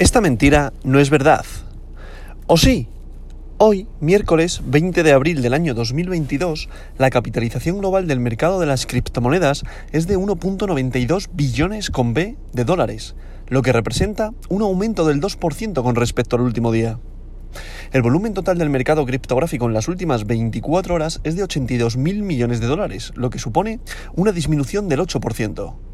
Esta mentira no es verdad. ¿O sí? Hoy, miércoles 20 de abril del año 2022, la capitalización global del mercado de las criptomonedas es de 1.92 billones con B de dólares, lo que representa un aumento del 2% con respecto al último día. El volumen total del mercado criptográfico en las últimas 24 horas es de 82.000 millones de dólares, lo que supone una disminución del 8%.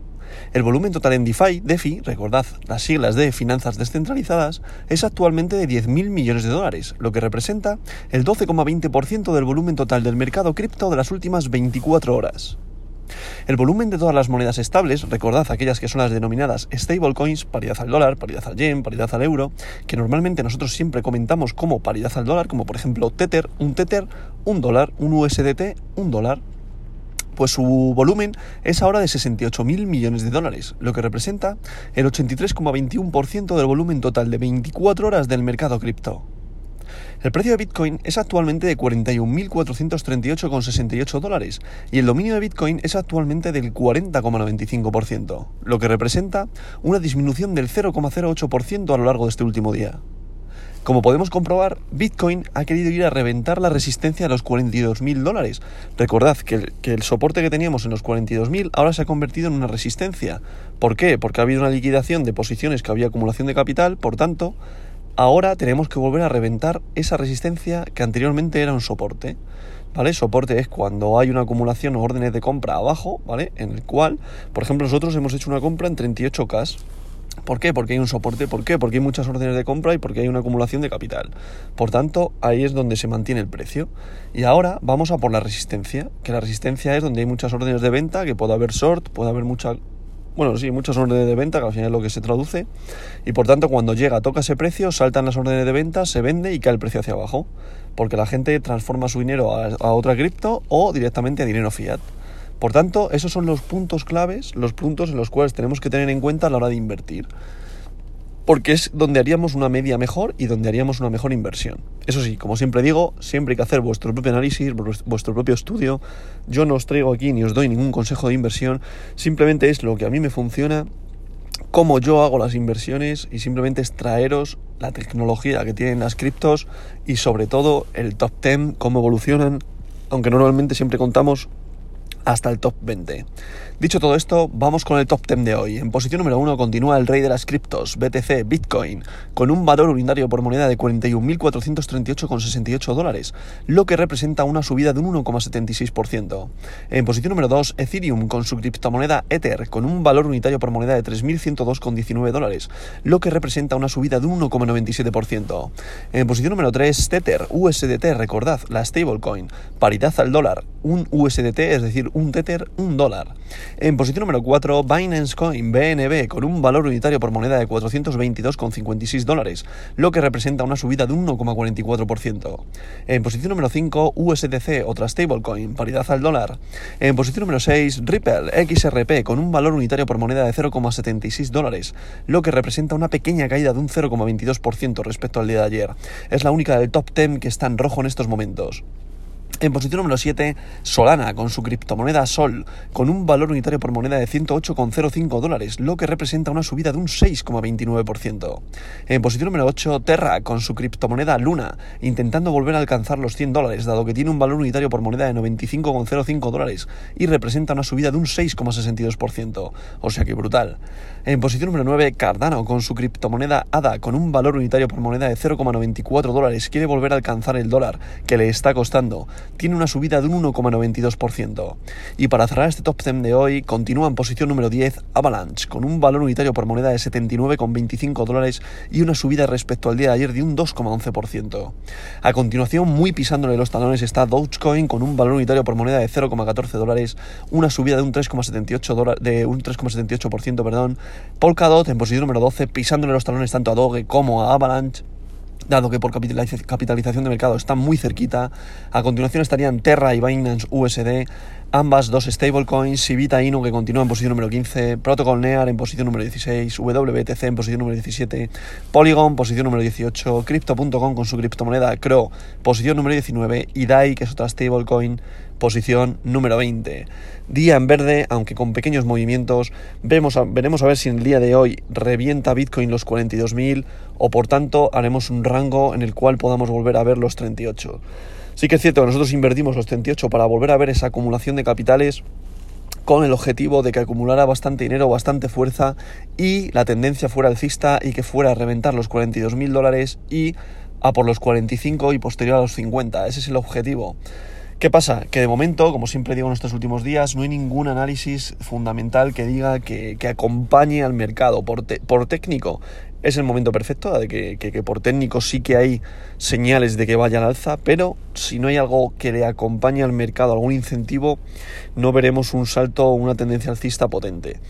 El volumen total en DeFi, DeFi, recordad las siglas de finanzas descentralizadas, es actualmente de 10.000 millones de dólares, lo que representa el 12,20% del volumen total del mercado cripto de las últimas 24 horas. El volumen de todas las monedas estables, recordad aquellas que son las denominadas stablecoins, paridad al dólar, paridad al yen, paridad al euro, que normalmente nosotros siempre comentamos como paridad al dólar, como por ejemplo Tether, un Tether, un dólar, un USDT, un dólar, pues su volumen es ahora de 68.000 millones de dólares, lo que representa el 83,21% del volumen total de 24 horas del mercado cripto. El precio de Bitcoin es actualmente de 41.438,68 dólares y el dominio de Bitcoin es actualmente del 40,95%, lo que representa una disminución del 0,08% a lo largo de este último día. Como podemos comprobar, Bitcoin ha querido ir a reventar la resistencia a los 42.000 dólares. Recordad que el, soporte que teníamos en los 42.000 ahora se ha convertido en una resistencia. ¿Por qué? Porque ha habido una liquidación de posiciones que había acumulación de capital, por tanto, ahora tenemos que volver a reventar esa resistencia que anteriormente era un soporte. ¿Vale? Soporte es cuando hay una acumulación o órdenes de compra abajo, ¿vale? En el cual, por ejemplo, nosotros hemos hecho una compra en 38K ¿Por qué? Porque hay un soporte. ¿Por qué? Porque hay muchas órdenes de compra y porque hay una acumulación de capital. Por tanto, ahí es donde se mantiene el precio. Y ahora vamos a por la resistencia, que la resistencia es donde hay muchas órdenes de venta, que puede haber short, puede haber mucha... Bueno, sí, muchas órdenes de venta, que al final es lo que se traduce. Y por tanto, cuando llega, toca ese precio, saltan las órdenes de venta, se vende y cae el precio hacia abajo. Porque la gente transforma su dinero a, a otra cripto o directamente a dinero fiat. Por tanto, esos son los puntos claves, los puntos en los cuales tenemos que tener en cuenta a la hora de invertir. Porque es donde haríamos una media mejor y donde haríamos una mejor inversión. Eso sí, como siempre digo, siempre hay que hacer vuestro propio análisis, vuestro propio estudio. Yo no os traigo aquí ni os doy ningún consejo de inversión, simplemente es lo que a mí me funciona, cómo yo hago las inversiones y simplemente es traeros la tecnología que tienen las criptos y sobre todo el top 10, cómo evolucionan, aunque normalmente siempre contamos hasta el top 20. Dicho todo esto, vamos con el top 10 de hoy. En posición número 1 continúa el rey de las criptos, BTC, Bitcoin, con un valor unitario por moneda de 41.438,68 dólares, lo que representa una subida de un 1,76%. En posición número 2, Ethereum, con su criptomoneda Ether, con un valor unitario por moneda de 3.102,19 dólares, lo que representa una subida de un 1,97%. En posición número 3, Tether, USDT, recordad, la stablecoin, paridad al dólar, un USDT, es decir, un Tether, un dólar. En posición número 4, Binance Coin, BNB, con un valor unitario por moneda de 422,56 dólares, lo que representa una subida de 1,44%. En posición número 5, USDC, otra stablecoin, paridad al dólar. En posición número 6, Ripple, XRP, con un valor unitario por moneda de 0,76 dólares, lo que representa una pequeña caída de un 0,22% respecto al día de ayer. Es la única del top 10 que está en rojo en estos momentos. En posición número 7, Solana, con su criptomoneda Sol, con un valor unitario por moneda de 108,05 dólares, lo que representa una subida de un 6,29%. En posición número 8, Terra, con su criptomoneda Luna, intentando volver a alcanzar los 100 dólares, dado que tiene un valor unitario por moneda de 95,05 dólares y representa una subida de un 6,62%. O sea que brutal. En posición número 9, Cardano, con su criptomoneda ADA, con un valor unitario por moneda de 0,94 dólares, quiere volver a alcanzar el dólar, que le está costando tiene una subida de un 1,92%. Y para cerrar este top 10 de hoy, continúa en posición número 10 Avalanche, con un valor unitario por moneda de 79,25 dólares y una subida respecto al día de ayer de un 2,11%. A continuación, muy pisándole los talones, está Dogecoin con un valor unitario por moneda de 0,14 dólares, una subida de un 3,78 de un 3,78%, perdón. Polkadot en posición número 12, pisándole los talones tanto a Doge como a Avalanche dado que por capitalización de mercado están muy cerquita. A continuación estarían Terra y Binance USD. Ambas dos stablecoins, Civita Inu que continúa en posición número 15, Protocol Near en posición número 16, WBTC en posición número 17, Polygon posición número 18, Crypto.com con su criptomoneda CRO posición número 19 y DAI que es otra stablecoin posición número 20. Día en verde, aunque con pequeños movimientos, vemos veremos a ver si en el día de hoy revienta Bitcoin los 42.000 o por tanto haremos un rango en el cual podamos volver a ver los 38. Sí que es cierto que nosotros invertimos los 38 para volver a ver esa acumulación de capitales con el objetivo de que acumulara bastante dinero, bastante fuerza y la tendencia fuera alcista y que fuera a reventar los 42.000 dólares y a por los 45 y posterior a los 50. Ese es el objetivo. ¿Qué pasa? Que de momento, como siempre digo en estos últimos días, no hay ningún análisis fundamental que diga que, acompañe al mercado. Por, por, técnico es el momento perfecto, de que, por técnico sí que hay señales de que vaya al alza, pero si no hay algo que le acompañe al mercado, algún incentivo, no veremos un salto o una tendencia alcista potente.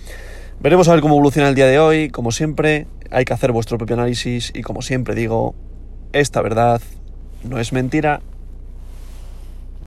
Veremos a ver cómo evoluciona el día de hoy. Como siempre, hay que hacer vuestro propio análisis y como siempre digo, esta verdad no es mentira